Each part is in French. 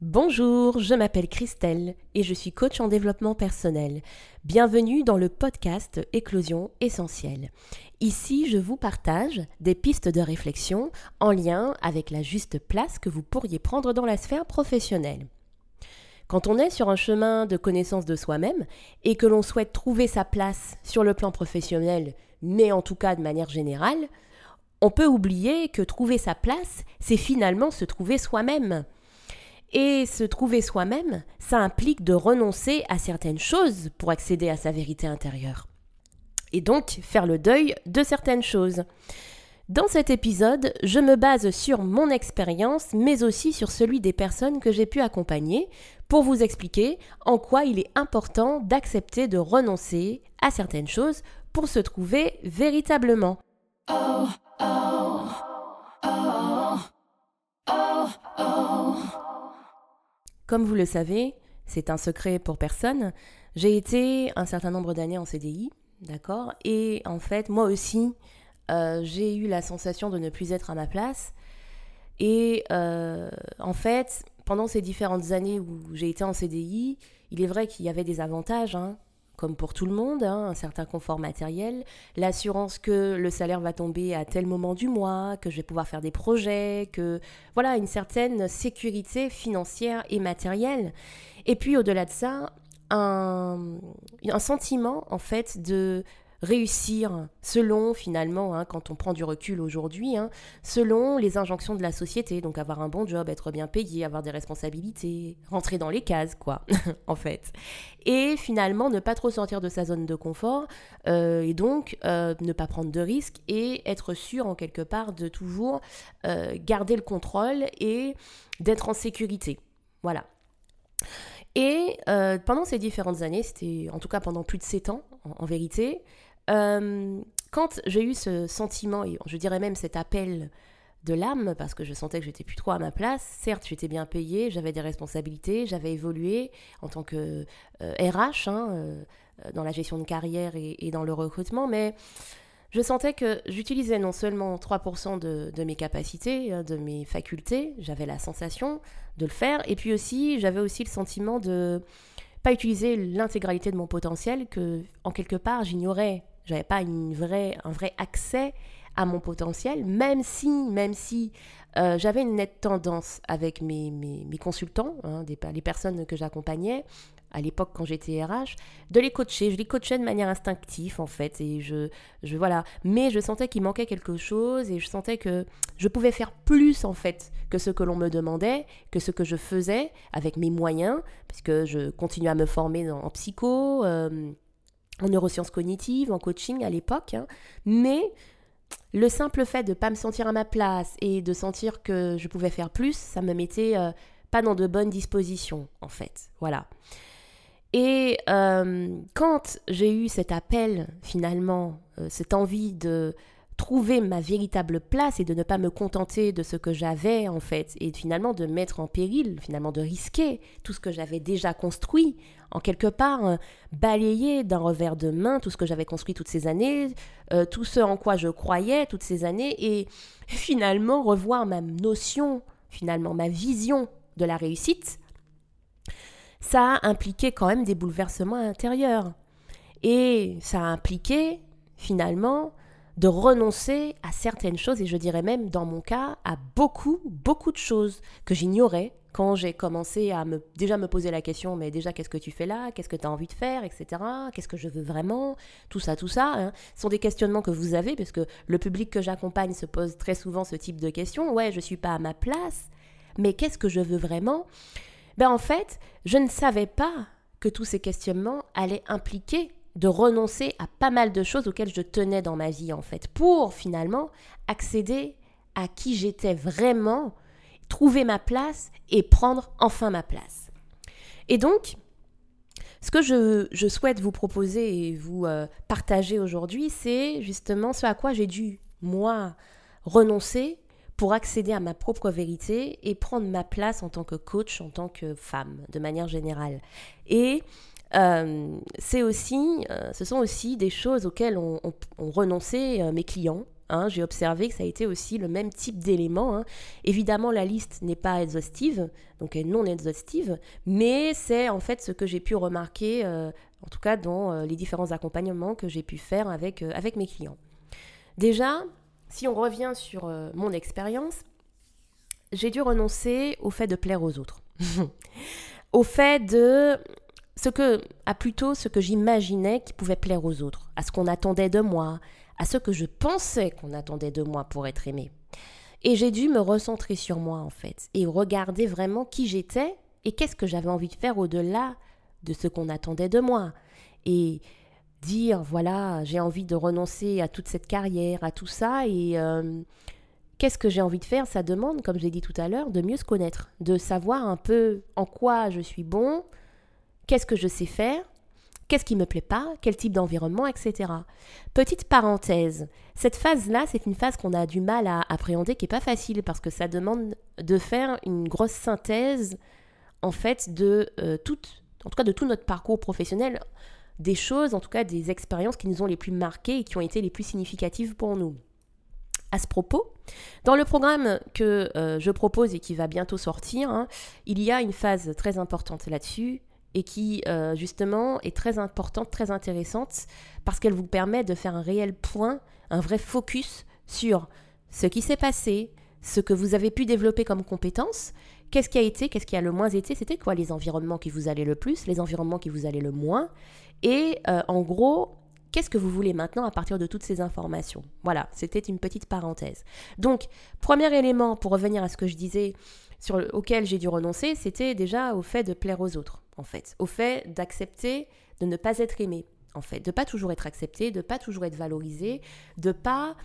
Bonjour, je m'appelle Christelle et je suis coach en développement personnel. Bienvenue dans le podcast Éclosion essentielle. Ici, je vous partage des pistes de réflexion en lien avec la juste place que vous pourriez prendre dans la sphère professionnelle. Quand on est sur un chemin de connaissance de soi-même et que l'on souhaite trouver sa place sur le plan professionnel, mais en tout cas de manière générale, on peut oublier que trouver sa place, c'est finalement se trouver soi-même. Et se trouver soi-même, ça implique de renoncer à certaines choses pour accéder à sa vérité intérieure. Et donc faire le deuil de certaines choses. Dans cet épisode, je me base sur mon expérience, mais aussi sur celui des personnes que j'ai pu accompagner, pour vous expliquer en quoi il est important d'accepter de renoncer à certaines choses pour se trouver véritablement. Comme vous le savez, c'est un secret pour personne, j'ai été un certain nombre d'années en CDI, d'accord Et en fait, moi aussi, euh, j'ai eu la sensation de ne plus être à ma place. Et euh, en fait, pendant ces différentes années où j'ai été en CDI, il est vrai qu'il y avait des avantages, hein, comme pour tout le monde, hein, un certain confort matériel, l'assurance que le salaire va tomber à tel moment du mois, que je vais pouvoir faire des projets, que voilà, une certaine sécurité financière et matérielle. Et puis au-delà de ça, un, un sentiment en fait de réussir selon finalement, hein, quand on prend du recul aujourd'hui, hein, selon les injonctions de la société. Donc avoir un bon job, être bien payé, avoir des responsabilités, rentrer dans les cases, quoi, en fait. Et finalement ne pas trop sortir de sa zone de confort euh, et donc euh, ne pas prendre de risques et être sûr en quelque part de toujours euh, garder le contrôle et d'être en sécurité. Voilà. Et pendant ces différentes années, c'était en tout cas pendant plus de 7 ans en vérité, euh, quand j'ai eu ce sentiment, et je dirais même cet appel de l'âme, parce que je sentais que j'étais plus trop à ma place, certes j'étais bien payée, j'avais des responsabilités, j'avais évolué en tant que RH, euh, hein, euh, dans la gestion de carrière et, dans le recrutement, mais je sentais que j'utilisais non seulement 3% de, de, mes capacités, de mes facultés, j'avais la sensation de le faire, et puis aussi j'avais aussi le sentiment de pas utiliser l'intégralité de mon potentiel que en quelque part j'ignorais j'avais pas une un vrai accès à mon potentiel, même si, même si euh, j'avais une nette tendance avec mes, mes, consultants, hein, des, les personnes que j'accompagnais, à l'époque quand j'étais RH, de les coacher. Je les coachais de manière instinctive en fait, et je, je voilà. Mais je sentais qu'il manquait quelque chose, et je sentais que je pouvais faire plus en fait que ce que l'on me demandait, que ce que je faisais avec mes moyens, puisque je continue à me former en psycho. Euh, en neurosciences cognitives, en coaching à l'époque, hein. mais le simple fait de ne pas me sentir à ma place et de sentir que je pouvais faire plus, ça me mettait euh, pas dans de bonnes dispositions, en fait. Voilà. Et euh, quand j'ai eu cet appel, finalement, euh, cette envie de trouver ma véritable place et de ne pas me contenter de ce que j'avais en fait et finalement de mettre en péril, finalement de risquer tout ce que j'avais déjà construit, en quelque part euh, balayer d'un revers de main tout ce que j'avais construit toutes ces années, euh, tout ce en quoi je croyais toutes ces années et finalement revoir ma notion, finalement ma vision de la réussite, ça a impliqué quand même des bouleversements intérieurs. Et ça a impliqué finalement de renoncer à certaines choses, et je dirais même, dans mon cas, à beaucoup, beaucoup de choses que j'ignorais quand j'ai commencé à me, déjà me poser la question, mais déjà, qu'est-ce que tu fais là? Qu'est-ce que tu as envie de faire? Etc. Qu'est-ce que je veux vraiment? Tout ça, tout ça. Hein. Ce sont des questionnements que vous avez, parce que le public que j'accompagne se pose très souvent ce type de questions. Ouais, je suis pas à ma place, mais qu'est-ce que je veux vraiment? Ben en fait, je ne savais pas que tous ces questionnements allaient impliquer de renoncer à pas mal de choses auxquelles je tenais dans ma vie en fait, pour finalement accéder à qui j'étais vraiment, trouver ma place et prendre enfin ma place. Et donc, ce que je, souhaite vous proposer et vous euh, partager aujourd'hui, c'est justement ce à quoi j'ai dû, moi, renoncer pour accéder à ma propre vérité et prendre ma place en tant que coach, en tant que femme, de manière générale. Et euh, c'est aussi, euh, ce sont aussi des choses auxquelles ont, renoncé euh, mes clients Hein, j'ai observé que ça a été aussi le même type d'élément. Hein. Évidemment, la liste n'est pas exhaustive, donc elle est non exhaustive, mais c'est en fait ce que j'ai pu remarquer, en tout cas dans les différents accompagnements que j'ai pu faire avec, avec mes clients. Déjà, si on revient sur mon expérience, j'ai dû renoncer au fait de plaire aux autres, au fait de ce que, à plutôt ce que j'imaginais qui pouvait plaire aux autres, à ce qu'on attendait de moi, à ce que je pensais qu'on attendait de moi pour être aimé. Et j'ai dû me recentrer sur moi en fait et regarder vraiment qui j'étais et qu'est-ce que j'avais envie de faire au-delà de ce qu'on attendait de moi. Et dire voilà, j'ai envie de renoncer à toute cette carrière, à tout ça et euh, qu'est-ce que j'ai envie de faire Ça demande, comme j'ai dit tout à l'heure, de mieux se connaître, de savoir un peu en quoi je suis bon, qu'est-ce que je sais faire? Qu'est-ce qui me plaît pas? Quel type d'environnement, etc. Petite parenthèse, cette phase-là, c'est une phase qu'on a du mal à appréhender, qui est pas facile parce que ça demande de faire une grosse synthèse, en fait, de euh, toute, en tout cas de tout notre parcours professionnel, des choses, en tout cas des expériences qui nous ont les plus marquées et qui ont été les plus significatives pour nous. À ce propos, dans le programme que euh, je propose et qui va bientôt sortir, hein, il y a une phase très importante là-dessus et qui euh, justement est très importante, très intéressante, parce qu'elle vous permet de faire un réel point, un vrai focus sur ce qui s'est passé, ce que vous avez pu développer comme compétences, qu'est-ce qui a été, qu'est-ce qui a le moins été, c'était quoi les environnements qui vous allaient le plus, les environnements qui vous allaient le moins, et euh, en gros, qu'est-ce que vous voulez maintenant à partir de toutes ces informations? Voilà, c'était une petite parenthèse. Donc, premier élément, pour revenir à ce que je disais, auquel j'ai dû renoncer, c'était déjà au fait de plaire aux autres en fait, au fait d'accepter de ne pas être aimé, en fait, de pas toujours être accepté, de pas toujours être valorisé, de pas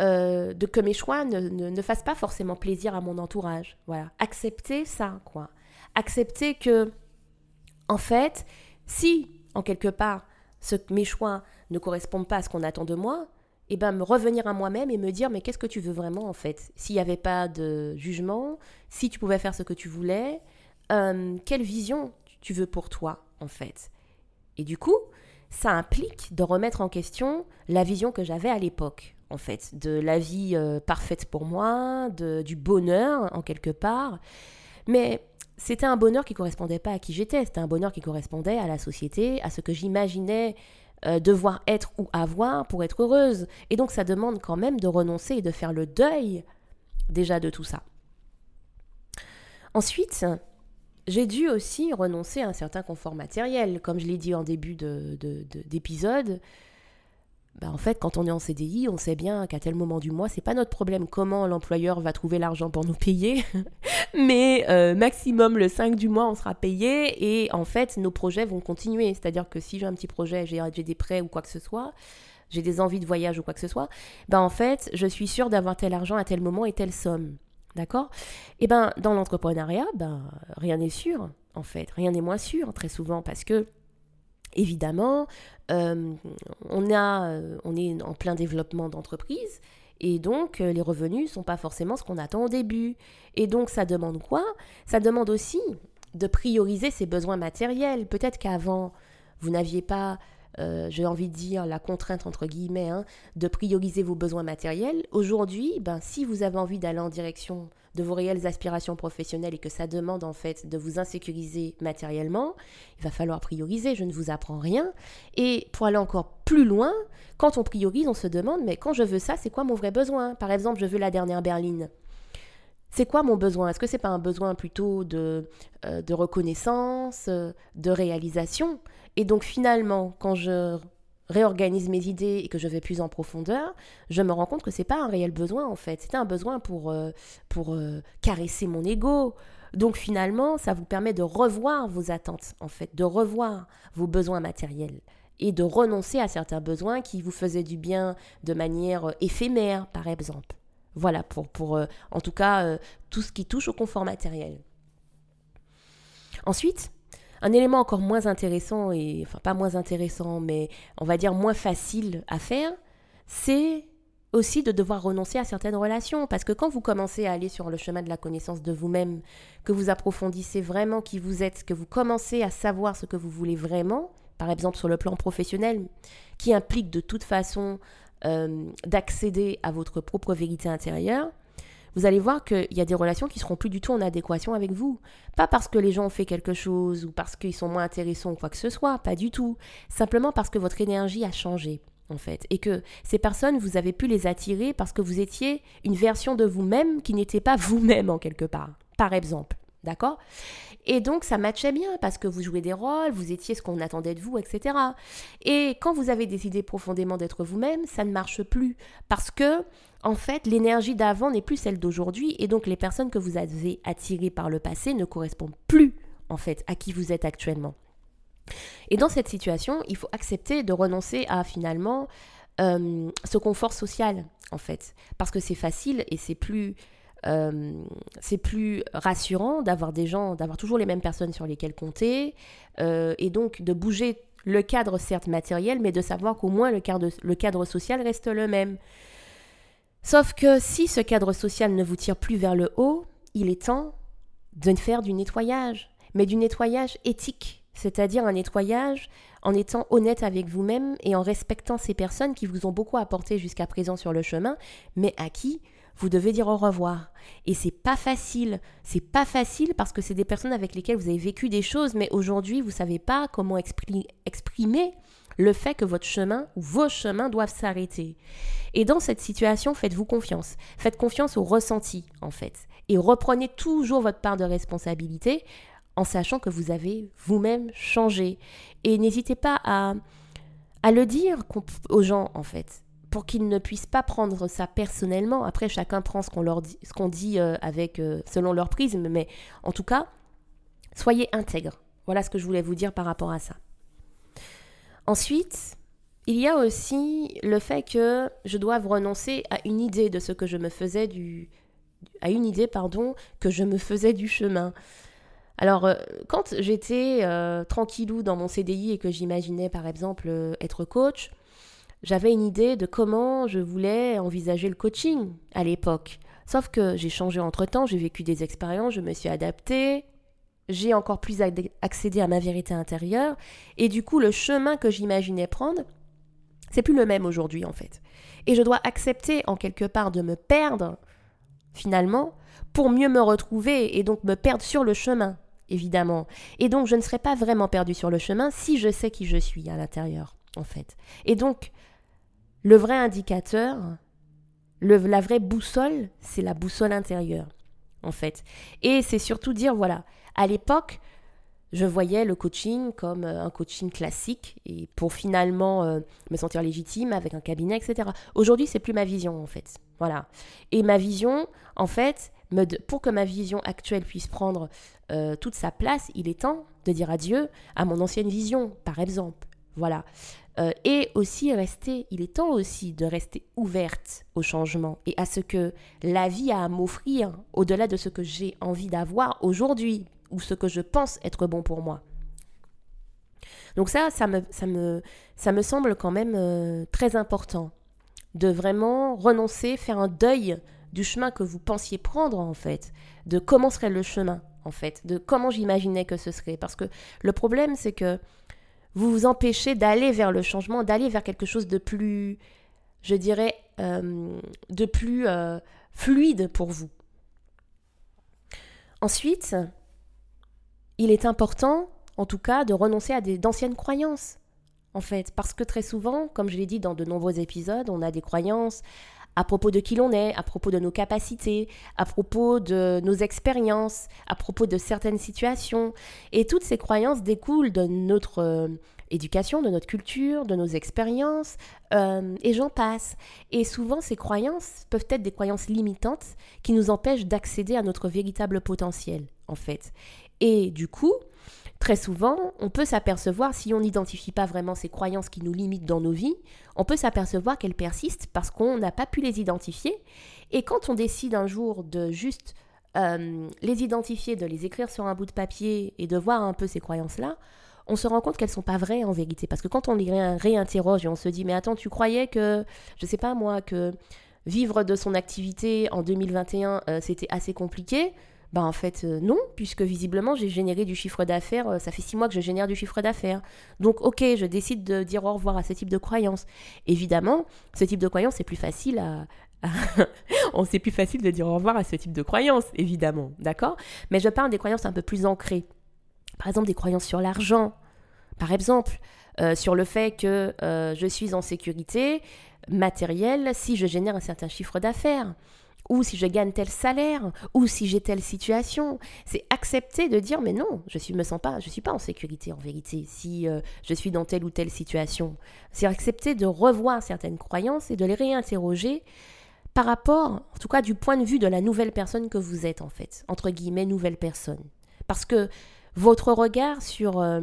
euh, de que mes choix ne, ne, fassent pas forcément plaisir à mon entourage. Voilà, accepter ça, quoi. Accepter que, en fait, si en quelque part ce, mes choix ne correspondent pas à ce qu'on attend de moi, et eh ben me revenir à moi-même et me dire mais qu'est-ce que tu veux vraiment en fait? S'il n'y avait pas de jugement, si tu pouvais faire ce que tu voulais, euh, quelle vision tu veux pour toi, en fait? Et du coup, ça implique de remettre en question la vision que j'avais à l'époque, en fait, de la vie euh, parfaite pour moi, de, du bonheur, en quelque part. Mais c'était un bonheur qui correspondait pas à qui j'étais, c'était un bonheur qui correspondait à la société, à ce que j'imaginais euh, devoir être ou avoir pour être heureuse. Et donc ça demande quand même de renoncer et de faire le deuil déjà de tout ça. Ensuite, j'ai dû aussi renoncer à un certain confort matériel. Comme je l'ai dit en début d'épisode, de, bah en fait, quand on est en CDI, on sait bien qu'à tel moment du mois, c'est pas notre problème comment l'employeur va trouver l'argent pour nous payer, mais euh, maximum le 5 du mois, on sera payé et en fait, nos projets vont continuer. C'est-à-dire que si j'ai un petit projet, j'ai des prêts ou quoi que ce soit, j'ai des envies de voyage ou quoi que ce soit, ben en fait, je suis sûre d'avoir tel argent à tel moment et telle somme. D'accord? Et eh ben dans l'entrepreneuriat, ben, rien n'est sûr, en fait. Rien n'est moins sûr, très souvent, parce que, évidemment, euh, on, a, euh, on est en plein développement d'entreprise. Et donc, euh, les revenus ne sont pas forcément ce qu'on attend au début. Et donc, ça demande quoi? Ça demande aussi de prioriser ses besoins matériels. Peut-être qu'avant, vous n'aviez pas euh, j'ai envie de dire, la contrainte, entre guillemets, hein, de prioriser vos besoins matériels. Aujourd'hui, ben, si vous avez envie d'aller en direction de vos réelles aspirations professionnelles et que ça demande en fait de vous insécuriser matériellement, il va falloir prioriser, je ne vous apprends rien. Et pour aller encore plus loin, quand on priorise, on se demande, mais quand je veux ça, c'est quoi mon vrai besoin? Par exemple, je veux la dernière berline. C'est quoi mon besoin? Est-ce que c'est pas un besoin plutôt de, euh, reconnaissance, euh, de réalisation? Et donc finalement, quand je réorganise mes idées et que je vais plus en profondeur, je me rends compte que c'est pas un réel besoin en fait. C'était un besoin pour, euh, pour caresser mon ego. Donc finalement, ça vous permet de revoir vos attentes en fait, de revoir vos besoins matériels et de renoncer à certains besoins qui vous faisaient du bien de manière éphémère, par exemple. Voilà, pour, pour en tout cas tout ce qui touche au confort matériel. Ensuite, un élément encore moins intéressant, et enfin pas moins intéressant, mais on va dire moins facile à faire, c'est aussi de devoir renoncer à certaines relations. Parce que quand vous commencez à aller sur le chemin de la connaissance de vous-même, que vous approfondissez vraiment qui vous êtes, que vous commencez à savoir ce que vous voulez vraiment, par exemple sur le plan professionnel, qui implique de toute façon euh, d'accéder à votre propre vérité intérieure, vous allez voir qu'il y a des relations qui seront plus du tout en adéquation avec vous. Pas parce que les gens ont fait quelque chose ou parce qu'ils sont moins intéressants ou quoi que ce soit, pas du tout. Simplement parce que votre énergie a changé, en fait. Et que ces personnes, vous avez pu les attirer parce que vous étiez une version de vous-même qui n'était pas vous-même en quelque part, par exemple. D'accord? Et donc ça matchait bien parce que vous jouez des rôles, vous étiez ce qu'on attendait de vous, etc. Et quand vous avez décidé profondément d'être vous-même, ça ne marche plus parce que en fait, l'énergie d'avant n'est plus celle d'aujourd'hui et donc les personnes que vous avez attirées par le passé ne correspondent plus en fait à qui vous êtes actuellement. Et dans cette situation, il faut accepter de renoncer à finalement euh, ce confort social en fait, parce que c'est facile et c'est plus euh, c'est plus rassurant d'avoir des gens, d'avoir toujours les mêmes personnes sur lesquelles compter, euh, et donc de bouger le cadre certes matériel, mais de savoir qu'au moins le cadre, le cadre social reste le même. Sauf que si ce cadre social ne vous tire plus vers le haut, il est temps de faire du nettoyage, mais du nettoyage éthique, c'est-à-dire un nettoyage en étant honnête avec vous-même et en respectant ces personnes qui vous ont beaucoup apporté jusqu'à présent sur le chemin, mais à qui vous devez dire au revoir. Et c'est pas facile. C'est pas facile parce que c'est des personnes avec lesquelles vous avez vécu des choses, mais aujourd'hui vous savez pas comment exprimer le fait que votre chemin ou vos chemins doivent s'arrêter. Et dans cette situation, faites-vous confiance. Faites confiance au ressenti, en fait. Et reprenez toujours votre part de responsabilité en sachant que vous avez vous-même changé. Et n'hésitez pas à, à le dire aux gens, en fait, pour qu'ils ne puissent pas prendre ça personnellement. Après, chacun prend ce qu'on leur dit, ce qu'on dit euh, avec, euh, selon leur prisme, mais en tout cas, soyez intègres. Voilà ce que je voulais vous dire par rapport à ça. Ensuite, il y a aussi le fait que je dois renoncer à une idée de ce que je me faisais du à une idée pardon que je me faisais du chemin. Alors euh, quand j'étais tranquillou dans mon CDI et que j'imaginais par exemple être coach, j'avais une idée de comment je voulais envisager le coaching à l'époque. Sauf que j'ai changé entre-temps, j'ai vécu des expériences, je me suis adaptée, j'ai encore plus accédé à ma vérité intérieure et du coup le chemin que j'imaginais prendre, c'est plus le même aujourd'hui en fait. Et je dois accepter en quelque part de me perdre finalement pour mieux me retrouver et donc me perdre sur le chemin évidemment. Et donc je ne serai pas vraiment perdu sur le chemin si je sais qui je suis à l'intérieur en fait. Et donc le vrai indicateur, le, la vraie boussole, c'est la boussole intérieure en fait. Et c'est surtout dire voilà, à l'époque, je voyais le coaching comme euh, un coaching classique et pour finalement euh, me sentir légitime avec un cabinet, etc. Aujourd'hui, c'est plus ma vision en fait. Voilà. Et ma vision, en fait, me pour que ma vision actuelle puisse prendre euh, toute sa place, il est temps de dire adieu à mon ancienne vision, par exemple. Voilà. Et aussi rester, il est temps aussi de rester ouverte au changement et à ce que la vie a à m'offrir au-delà de ce que j'ai envie d'avoir aujourd'hui, ou ce que je pense être bon pour moi. Donc ça, ça me, ça me, ça me semble quand même euh, très important de vraiment renoncer, faire un deuil du chemin que vous pensiez prendre en fait, de comment serait le chemin en fait, de comment j'imaginais que ce serait. Parce que le problème c'est que vous vous empêchez d'aller vers le changement, d'aller vers quelque chose de plus, je dirais, euh, de plus euh, fluide pour vous. Ensuite, il est important, en tout cas, de renoncer à d'anciennes croyances, en fait, parce que très souvent, comme je l'ai dit dans de nombreux épisodes, on a des croyances à propos de qui l'on est, à propos de nos capacités, à propos de nos expériences, à propos de certaines situations. Et toutes ces croyances découlent de notre euh, éducation, de notre culture, de nos expériences, euh, et j'en passe. Et souvent, ces croyances peuvent être des croyances limitantes qui nous empêchent d'accéder à notre véritable potentiel, en fait. Et du coup, très souvent, on peut s'apercevoir, si on n'identifie pas vraiment ces croyances qui nous limitent dans nos vies, on peut s'apercevoir qu'elles persistent parce qu'on n'a pas pu les identifier. Et quand on décide un jour de juste euh, les identifier, de les écrire sur un bout de papier et de voir un peu ces croyances-là, on se rend compte qu'elles ne sont pas vraies en vérité. Parce que quand on les réinterroge et on se dit, mais attends, tu croyais que, je ne sais pas moi, que vivre de son activité en 2021, euh, c'était assez compliqué, bah en fait euh, non, puisque visiblement j'ai généré du chiffre d'affaires, euh, ça fait six mois que je génère du chiffre d'affaires. Donc ok, je décide de dire au revoir à ce type de croyance. Évidemment, ce type de croyance c'est plus facile à... On c'est plus facile de dire au revoir à ce type de croyance, évidemment, d'accord? Mais je parle des croyances un peu plus ancrées. Par exemple des croyances sur l'argent, par exemple, euh, sur le fait que je suis en sécurité matérielle si je génère un certain chiffre d'affaires ou si je gagne tel salaire, ou si j'ai telle situation. C'est accepter de dire mais non, je ne me sens pas, je suis pas en sécurité en vérité si euh, je suis dans telle ou telle situation. C'est accepter de revoir certaines croyances et de les réinterroger par rapport, en tout cas du point de vue de la nouvelle personne que vous êtes en fait, entre guillemets nouvelle personne. Parce que votre regard sur euh,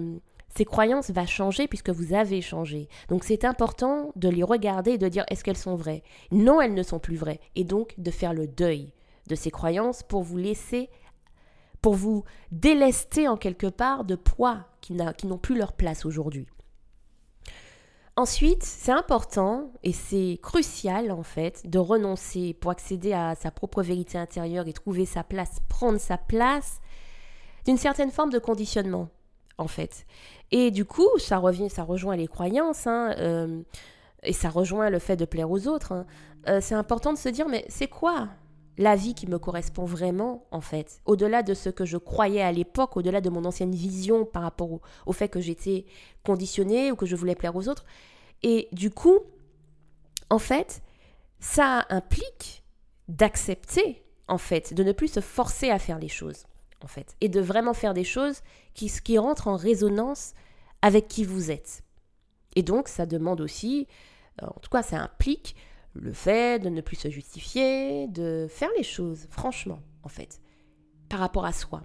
ces croyances va changer puisque vous avez changé. Donc c'est important de les regarder et de dire est-ce qu'elles sont vraies? Non, elles ne sont plus vraies. Et donc de faire le deuil de ces croyances pour vous laisser, pour vous délester en quelque part de poids qui n'ont plus leur place aujourd'hui. Ensuite, c'est important et c'est crucial en fait de renoncer pour accéder à sa propre vérité intérieure et trouver sa place, prendre sa place d'une certaine forme de conditionnement en fait. Et du coup, ça revient, ça rejoint les croyances, hein, euh, et ça rejoint le fait de plaire aux autres. Hein. Euh, c'est important de se dire, mais c'est quoi la vie qui me correspond vraiment, en fait, au-delà de ce que je croyais à l'époque, au-delà de mon ancienne vision par rapport au, au fait que j'étais conditionnée ou que je voulais plaire aux autres. Et du coup, en fait, ça implique d'accepter, en fait, de ne plus se forcer à faire les choses en fait, et de vraiment faire des choses qui, qui rentrent en résonance avec qui vous êtes. Et donc, ça demande aussi, euh, en tout cas, ça implique le fait de ne plus se justifier, de faire les choses, franchement, en fait, par rapport à soi.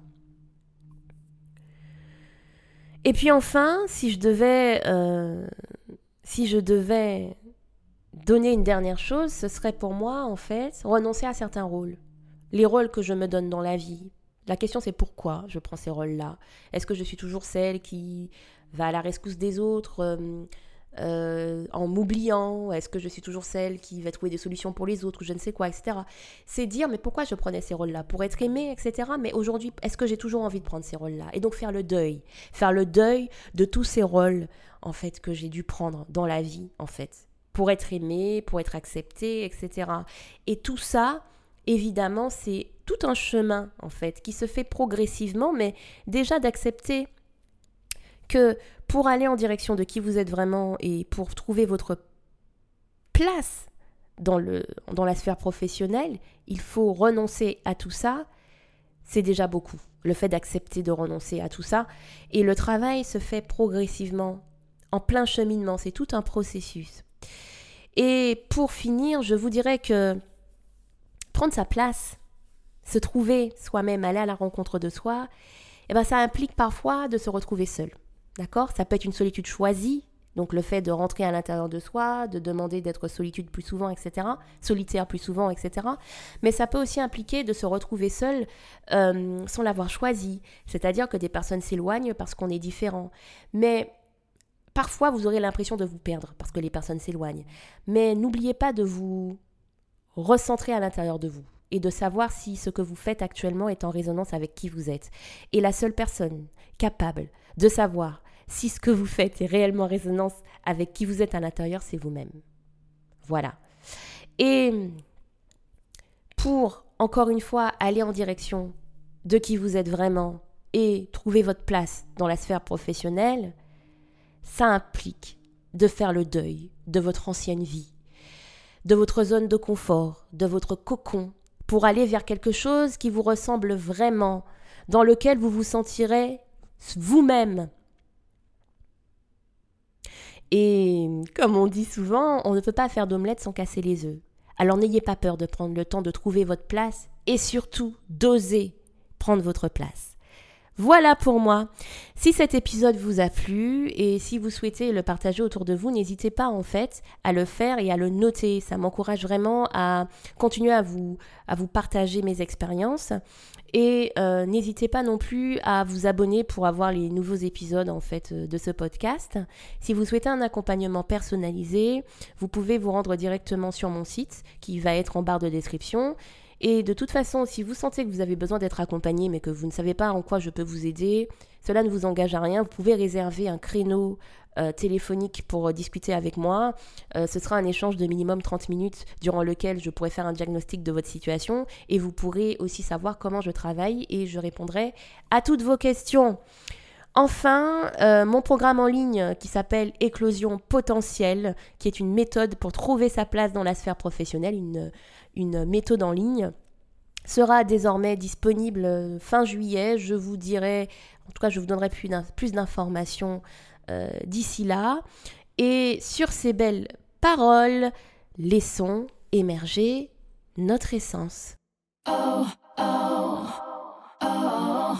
Et puis enfin, si je devais, euh, si je devais donner une dernière chose, ce serait pour moi, en fait, renoncer à certains rôles. Les rôles que je me donne dans la vie, la question c'est pourquoi je prends ces rôles-là? Est-ce que je suis toujours celle qui va à la rescousse des autres euh, euh, en m'oubliant? Est-ce que je suis toujours celle qui va trouver des solutions pour les autres? Ou je ne sais quoi, etc. C'est dire mais pourquoi je prenais ces rôles-là? Pour être aimée, etc. Mais aujourd'hui, est-ce que j'ai toujours envie de prendre ces rôles-là? Et donc faire le deuil. Faire le deuil de tous ces rôles en fait que j'ai dû prendre dans la vie en fait. Pour être aimée, pour être acceptée, etc. Et tout ça, évidemment, c'est tout un chemin, en fait, qui se fait progressivement, mais déjà d'accepter que pour aller en direction de qui vous êtes vraiment et pour trouver votre place dans, le, dans la sphère professionnelle, il faut renoncer à tout ça. C'est déjà beaucoup, le fait d'accepter de renoncer à tout ça. Et le travail se fait progressivement, en plein cheminement, c'est tout un processus. Et pour finir, je vous dirais que prendre sa place, se trouver soi-même, aller à la rencontre de soi, eh ben ça implique parfois de se retrouver seul. D'accord? Ça peut être une solitude choisie, donc le fait de rentrer à l'intérieur de soi, de demander d'être solitude plus souvent, etc., solitaire plus souvent, etc. Mais ça peut aussi impliquer de se retrouver seul euh, sans l'avoir choisi, c'est-à-dire que des personnes s'éloignent parce qu'on est différent. Mais parfois, vous aurez l'impression de vous perdre parce que les personnes s'éloignent. Mais n'oubliez pas de vous recentrer à l'intérieur de vous et de savoir si ce que vous faites actuellement est en résonance avec qui vous êtes. Et la seule personne capable de savoir si ce que vous faites est réellement en résonance avec qui vous êtes à l'intérieur, c'est vous-même. Voilà. Et pour, encore une fois, aller en direction de qui vous êtes vraiment et trouver votre place dans la sphère professionnelle, ça implique de faire le deuil de votre ancienne vie, de votre zone de confort, de votre cocon, pour aller vers quelque chose qui vous ressemble vraiment, dans lequel vous vous sentirez vous-même. Et comme on dit souvent, on ne peut pas faire d'omelette sans casser les œufs. Alors n'ayez pas peur de prendre le temps de trouver votre place et surtout d'oser prendre votre place. Voilà pour moi. Si cet épisode vous a plu et si vous souhaitez le partager autour de vous, n'hésitez pas en fait à le faire et à le noter. Ça m'encourage vraiment à continuer à vous, à vous partager mes expériences. Et euh, n'hésitez pas non plus à vous abonner pour avoir les nouveaux épisodes en fait euh, de ce podcast. Si vous souhaitez un accompagnement personnalisé, vous pouvez vous rendre directement sur mon site qui va être en barre de description Et de toute façon, si vous sentez que vous avez besoin d'être accompagné, mais que vous ne savez pas en quoi je peux vous aider, cela ne vous engage à rien. Vous pouvez réserver un créneau euh, téléphonique pour discuter avec moi. Euh, ce sera un échange de minimum 30 minutes durant lequel je pourrai faire un diagnostic de votre situation et vous pourrez aussi savoir comment je travaille et je répondrai à toutes vos questions. Enfin, euh, mon programme en ligne qui s'appelle Éclosion potentielle, qui est une méthode pour trouver sa place dans la sphère professionnelle, une, une méthode en ligne, sera désormais disponible fin juillet. Je vous dirai, en tout cas, je vous donnerai plus d'informations euh, d'ici là. Et sur ces belles paroles, laissons émerger notre essence. Oh, oh, oh.